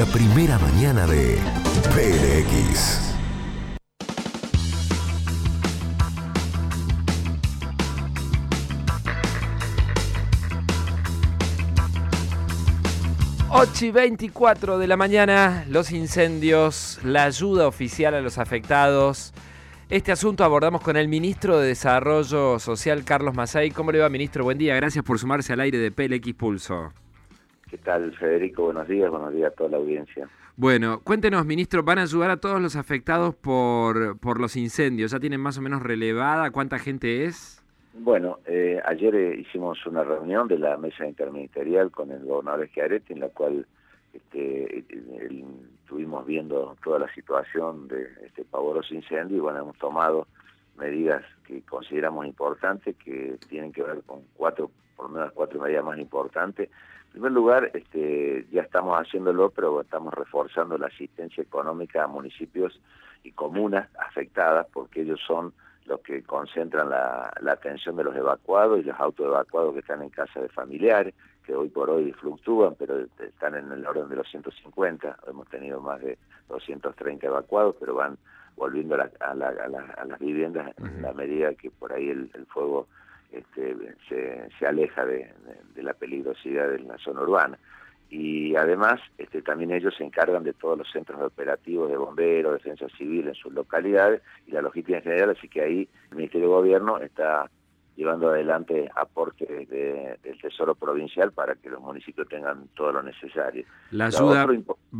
La primera mañana de PLX. Ocho y 24 de la mañana, los incendios, la ayuda oficial a los afectados. Este asunto abordamos con el ministro de Desarrollo Social, Carlos Masay. ¿Cómo le va, ministro? Buen día, gracias por sumarse al aire de PLX Pulso. ¿Qué tal, Federico? Buenos días, buenos días a toda la audiencia. Bueno, cuéntenos, ministro, ¿van a ayudar a todos los afectados por, por los incendios? ¿Ya tienen más o menos relevada cuánta gente es? Bueno, eh, ayer eh, hicimos una reunión de la mesa interministerial con el gobernador Schiaretti, en la cual este, estuvimos viendo toda la situación de este pavoroso incendio y bueno, hemos tomado medidas que consideramos importantes, que tienen que ver con cuatro, por lo menos cuatro medidas más importantes. En primer lugar, este, ya estamos haciéndolo, pero estamos reforzando la asistencia económica a municipios y comunas afectadas, porque ellos son los que concentran la, atención de los evacuados y los autoevacuados que están en casa de familiares, que hoy por hoy fluctúan, pero están en el orden de los 150. Hemos tenido más de 230 evacuados, pero van volviendo a, las viviendas en la medida que por ahí el, fuego este, se, aleja de la peligrosidad de la zona urbana. Y además este, también ellos se encargan de todos los centros operativos de bomberos, defensa civil en sus localidades y la logística en general, así que ahí el Ministerio de Gobierno está llevando adelante aportes del Tesoro Provincial para que los municipios tengan todo lo necesario. La ayuda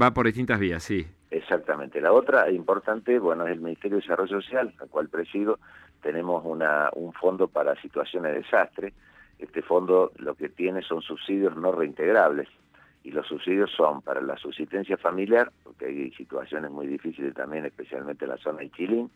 va por distintas vías, sí. Exactamente. La otra importante, bueno, es el Ministerio de Desarrollo Social, al cual presido. Tenemos una, un fondo para situaciones de desastre. Este fondo lo que tiene son subsidios no reintegrables y los subsidios son para la subsistencia familiar, porque hay situaciones muy difíciles también, especialmente en la zona de Chilín.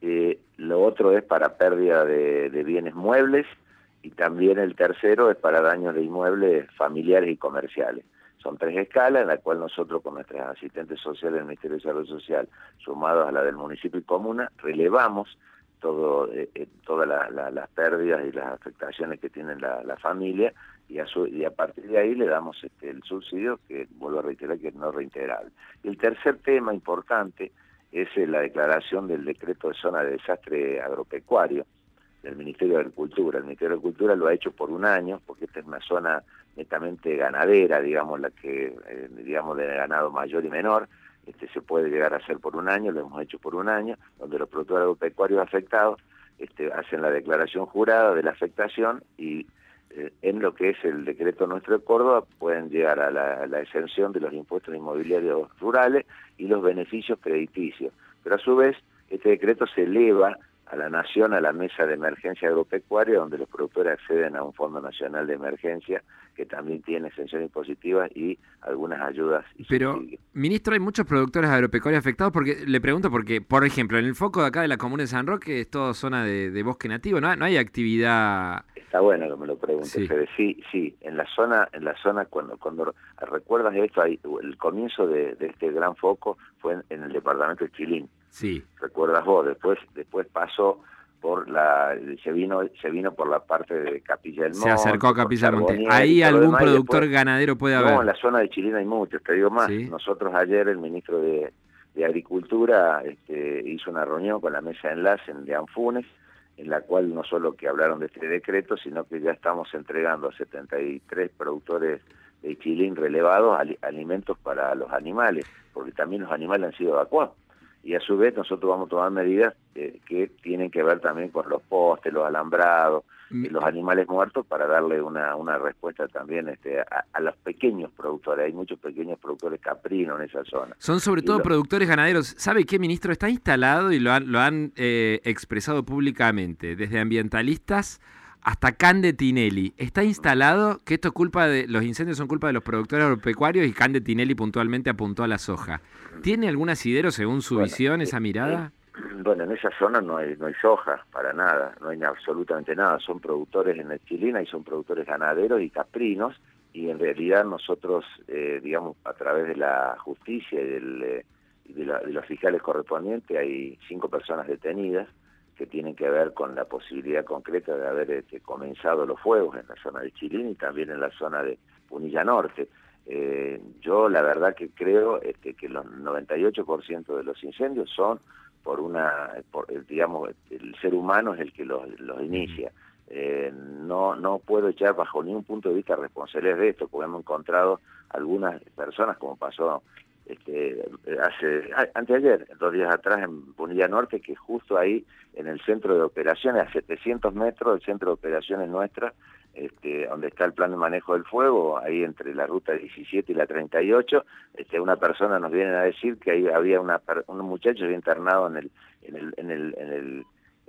Eh, lo otro es para pérdida de, bienes muebles y también el tercero es para daños de inmuebles familiares y comerciales. Son tres escalas en la cual nosotros con nuestras asistentes sociales del Ministerio de Salud Social, sumados a la del municipio y comuna, relevamos todo, eh, eh, todas las pérdidas y las afectaciones que tiene la, familia y a, y a partir de ahí le damos este, el subsidio que, vuelvo a reiterar, que es no reintegrable. el tercer tema importante es eh, la declaración del decreto de zona de desastre agropecuario del Ministerio de Agricultura. El Ministerio de Agricultura lo ha hecho por un año, porque esta es una zona netamente ganadera, digamos, la que, eh, digamos, de ganado mayor y menor, este se puede llegar a hacer por un año, lo hemos hecho por un año, donde los productores agropecuarios afectados este, hacen la declaración jurada de la afectación y en lo que es el decreto nuestro de Córdoba pueden llegar a la, exención de los impuestos inmobiliarios rurales y los beneficios crediticios. Pero a su vez, este decreto se eleva a la nación a la mesa de emergencia agropecuaria, donde los productores acceden a un Fondo Nacional de Emergencia que también tiene exención impositiva y algunas ayudas. Pero, ministro, hay muchos productores agropecuarios afectados porque le pregunto porque, por ejemplo, en el foco de acá de la comuna de San Roque es toda zona de, bosque nativo, ¿no? no hay actividad Está bueno que me lo sí. Sí, sí, en la zona, en la zona cuando, cuando recuerdas esto, hay, el comienzo de, este gran foco fue en, el departamento de Chilín. Sí. Recuerdas vos, después, después pasó por la, se vino, se vino por la parte de Capilla del Monte. Se acercó a Capilla del Monte. Ahí algún productor ganadero puede haber. No, en la zona de Chilín hay muchos, te digo más. Nosotros ayer el ministro de, Agricultura este, hizo una reunión con la mesa de enlace en de Anfunes en la cual no solo que hablaron de este decreto, sino que ya estamos entregando a 73 productores de Chilín relevados alimentos para los animales, porque también los animales han sido evacuados. Y a su vez nosotros vamos a tomar medidas eh, que tienen que ver también con los postes, los alambrados, Mm. los animales muertos para darle una, una respuesta también este, a, los pequeños productores. Hay muchos pequeños productores caprinos en esa zona. Son sobre todo productores ganaderos. ¿Sabe qué, ministro? Está instalado y lo han, lo han eh, expresado públicamente, desde ambientalistas hasta Cande Tinelli. Está instalado que esto es culpa de los incendios son culpa de los productores agropecuarios y Cande Tinelli puntualmente apuntó a la soja. ¿Tiene algún asidero según su visión, esa mirada? Bueno, en esa zona no hay, no hay soja, para nada, no hay absolutamente nada. Son productores en el Chilina y son productores ganaderos y caprinos, y en realidad nosotros, eh, digamos, a través de la justicia y del, eh, de, los fiscales correspondientes, hay cinco personas detenidas que tienen que ver con la posibilidad concreta de haber este, comenzado los fuegos en la zona de Chilín y también en la zona de Punilla Norte. Eh, yo la verdad que creo este, que los 98% de los incendios son por una, por, digamos, el ser humano es el que los, los inicia. Eh, no, no puedo echar bajo ningún punto de vista responsabilidad de esto, porque hemos encontrado algunas personas, como pasó este, hace anteayer, dos días atrás en Punilla Norte, que justo ahí en el centro de operaciones, a 700 metros del centro de operaciones nuestra, este, donde está el plan de manejo del fuego, ahí entre la ruta 17 y la 38, este, una persona nos viene a decir que ahí había una, un muchacho internado en el, en el, en el, en el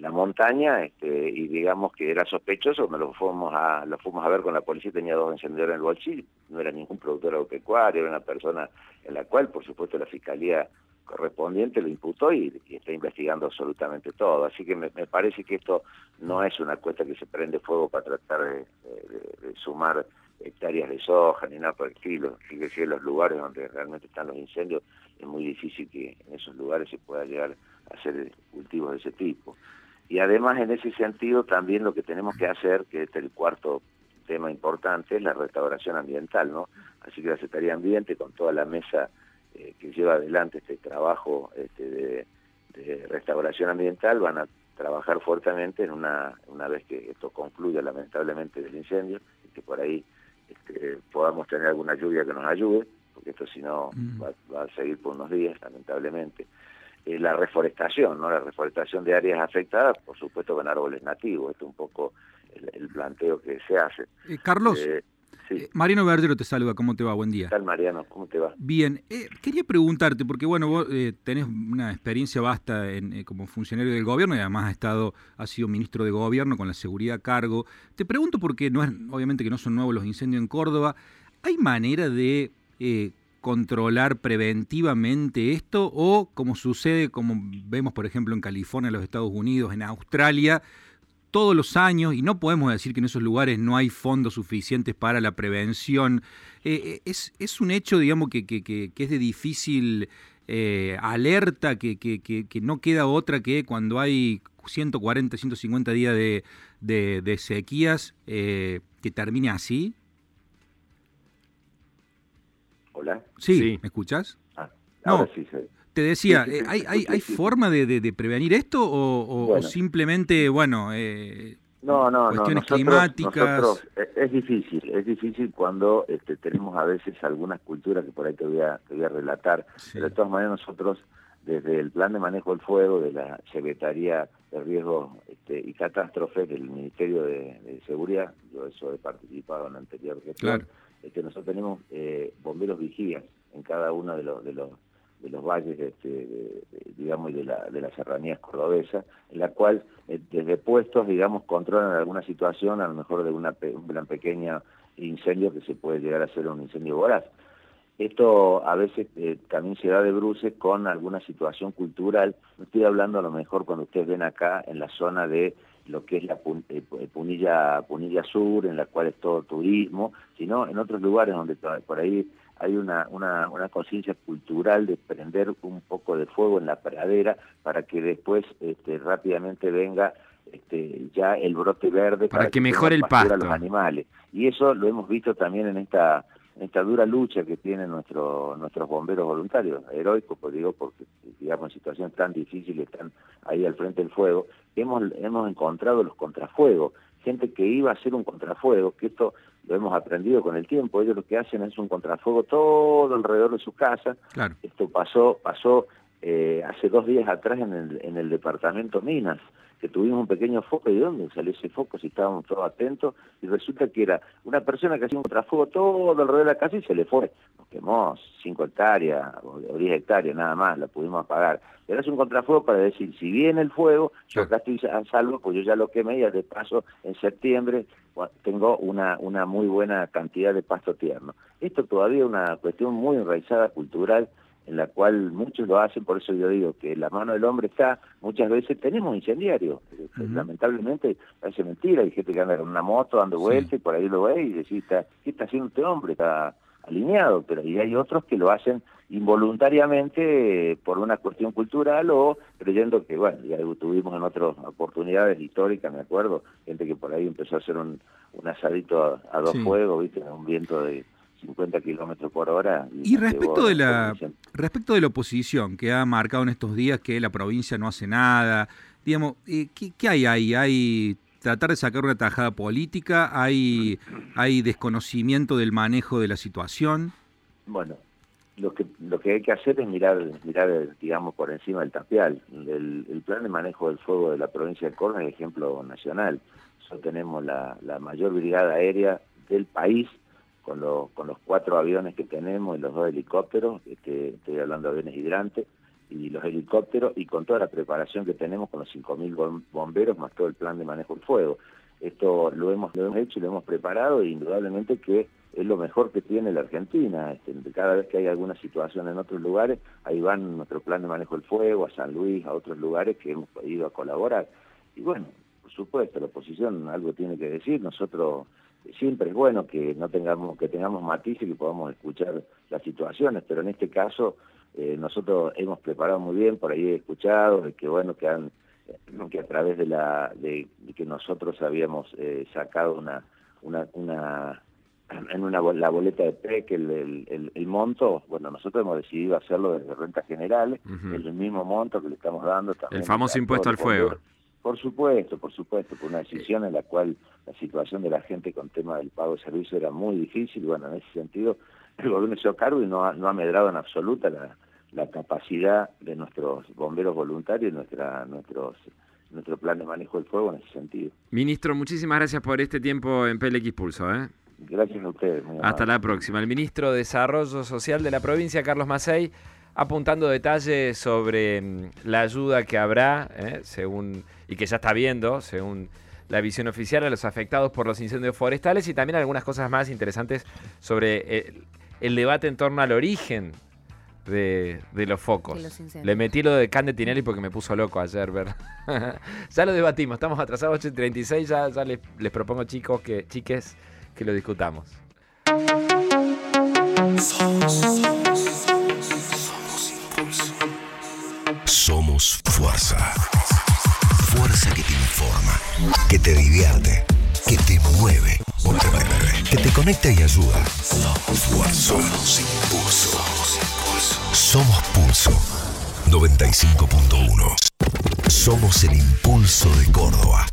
la montaña este, y digamos que era sospechoso, me lo fuimos a lo fuimos a ver con la policía, tenía dos encendedores en el bolsillo, no era ningún productor agropecuario, era una persona en la cual, por supuesto, la fiscalía correspondiente lo imputó y, está investigando absolutamente todo. Así que me, parece que esto no es una cuesta que se prende fuego para tratar de, sumar hectáreas de soja ni nada por el estilo. Fíjese, los lugares donde realmente están los incendios, es muy difícil que en esos lugares se pueda llegar a hacer cultivos de ese tipo. Y además en ese sentido también lo que tenemos que hacer, que es el cuarto tema importante, es la restauración ambiental, ¿no? Así que la Secretaría de Ambiente con toda la mesa eh, que lleva adelante este trabajo este, de, restauración ambiental van a trabajar fuertemente en una, una vez que esto concluya lamentablemente del incendio y que por ahí este, podamos tener alguna lluvia que nos ayude, porque esto si no mm. va, a seguir por unos días lamentablemente. Eh, la reforestación, ¿no? La reforestación de áreas afectadas, por supuesto con árboles nativos, esto es un poco el, planteo que se hace. Eh, Carlos, eh, Mariano Verdero te saluda, ¿cómo te va? Buen día. ¿Qué tal, Mariano? ¿Cómo te va? Bien, quería preguntarte, porque bueno, vos tenés una experiencia vasta en, como funcionario del gobierno y además has estado, has sido ministro de gobierno con la seguridad a cargo. Te pregunto porque no es, obviamente que no son nuevos los incendios en Córdoba, ¿hay manera de controlar preventivamente esto o como sucede, como vemos por ejemplo en California, en los Estados Unidos, en Australia, todos los años, y no podemos decir que en esos lugares no hay fondos suficientes para la prevención, eh, eh, es, un hecho, digamos, que, que, es de difícil eh, alerta, que, que, no queda otra que cuando hay 140, 150 días de, de, sequías, que termine así. Sí, ¿me escuchas? Ah, no, sí, Te decía, ¿hay, hay, hay forma de, de, prevenir esto o, simplemente, bueno, eh, no, no, cuestiones climáticas? Eh, es difícil, es difícil cuando este, tenemos a veces algunas culturas que por ahí te voy a, te voy a relatar, pero de todas maneras nosotros desde el plan de manejo del fuego de la Secretaría de Riesgos este, y Catástrofes del Ministerio de, Seguridad, yo eso he participado en la anterior gestión, que nosotros tenemos eh, bomberos vigías en cada uno de los de los de los valles este, digamos y de la de las serranías cordobesas en la cual eh, desde puestos digamos controlan alguna situación a lo mejor de una un gran pequeña incendio que se puede llegar a ser un incendio voraz esto a veces eh, también se da de bruces con alguna situación cultural. Estoy hablando a lo mejor cuando ustedes ven acá en la zona de lo que es la eh, Punilla, Punilla Sur, en la cual es todo turismo, sino en otros lugares donde por ahí hay una, una, una conciencia cultural de prender un poco de fuego en la pradera para que después este, rápidamente venga este, ya el brote verde para, que, mejore el pasto a los animales. Y eso lo hemos visto también en esta esta dura lucha que tienen nuestro, nuestros bomberos voluntarios, heroicos, pues digo, porque digamos en situaciones tan difíciles están ahí al frente del fuego, hemos, hemos encontrado los contrafuegos, gente que iba a hacer un contrafuego, que esto lo hemos aprendido con el tiempo, ellos lo que hacen es un contrafuego todo alrededor de su casa, esto pasó, pasó eh, hace dos días atrás en el, en el departamento Minas, que tuvimos un pequeño foco, ¿y de dónde salió ese foco? Si estábamos todos atentos, y resulta que era una persona que hacía un contrafuego todo alrededor de la casa y se le fue. Nos quemó 5 hectáreas o 10 hectáreas nada más, la pudimos apagar. Era un contrafuego para decir, si viene el fuego, yo acá estoy a salvo, pues yo ya lo quemé y de paso en septiembre tengo una, una muy buena cantidad de pasto tierno. Esto todavía es una cuestión muy enraizada cultural en la cual muchos lo hacen, por eso yo digo que la mano del hombre está, muchas veces tenemos incendiarios, este, lamentablemente parece mentira, hay gente que anda en una moto dando vueltas y por ahí lo ve y decís, ¿qué está haciendo este hombre? Está alineado, pero y hay otros que lo hacen involuntariamente por una cuestión cultural o creyendo que, bueno, ya tuvimos en otras oportunidades históricas, me acuerdo, gente que por ahí empezó a hacer un, un asadito a, dos fuegos, ¿viste? Un viento de 50 kilómetros por hora. Y, respecto de la respecto de la oposición que ha marcado en estos días que la provincia no hace nada, digamos, eh, ¿qué, ¿qué, hay ahí? ¿Hay tratar de sacar una tajada política? ¿Hay, hay desconocimiento del manejo de la situación? Bueno, lo que lo que hay que hacer es mirar mirar digamos por encima del tapial el, el plan de manejo del fuego de la provincia de Córdoba es ejemplo nacional nosotros tenemos la, la mayor brigada aérea del país con, los con los cuatro aviones que tenemos y los dos helicópteros este, estoy hablando de aviones hidrantes y los helicópteros y con toda la preparación que tenemos con los 5.000 bomberos más todo el plan de manejo del fuego esto lo hemos, lo hemos hecho y lo hemos preparado e indudablemente que es lo mejor que tiene la Argentina. Este, cada vez que hay alguna situación en otros lugares, ahí van nuestro plan de manejo del fuego, a San Luis, a otros lugares que hemos ido a colaborar. Y bueno, por supuesto, la oposición algo tiene que decir. Nosotros siempre es bueno que no tengamos que tengamos matices y que podamos escuchar las situaciones, pero en este caso eh, nosotros hemos preparado muy bien, por ahí he escuchado que bueno que han que a través de la de, que nosotros habíamos eh, sacado una una, una en una la boleta de PEC el, el, el, monto, bueno, nosotros hemos decidido hacerlo desde rentas generales, es el mismo monto que le estamos dando. el famoso impuesto al fuego. Por supuesto, por supuesto, por una decisión en la cual la situación de la gente con tema del pago de servicio era muy difícil, bueno, en ese sentido el gobierno se dio cargo y no ha, no ha medrado en absoluta la, la capacidad de nuestros bomberos voluntarios y nuestra, nuestros, nuestro plan de manejo del fuego en ese sentido. Ministro, muchísimas gracias por este tiempo en PLX Pulso. ¿eh? Gracias a ustedes. Hasta la próxima. El ministro de Desarrollo Social de la provincia, Carlos Macei, apuntando detalles sobre mm, la ayuda que habrá, ¿eh? según y que ya está viendo, según la visión oficial, a los afectados por los incendios forestales y también algunas cosas más interesantes sobre el, el debate en torno al origen de, los focos. Le metí lo de Cande Tinelli porque me puso loco ayer ver. ya lo debatimos, estamos atrasados 8.36, ya, ya les, les, propongo chicos que, chiques que lo discutamos. Que te divierte, que te mueve, que te conecta y ayuda. Somos fuerza. Somos impulso. Somos Pulso 95.1. Somos el impulso de Córdoba.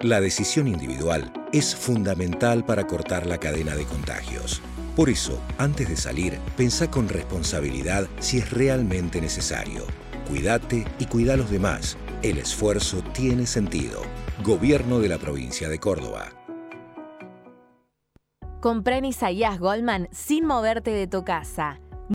La decisión individual es fundamental para cortar la cadena de contagios. Por eso, antes de salir, pensá con responsabilidad si es realmente necesario. Cuídate y cuida a los demás. El esfuerzo tiene sentido. Gobierno de la provincia de Córdoba. Compré en Isaías Goldman sin moverte de tu casa.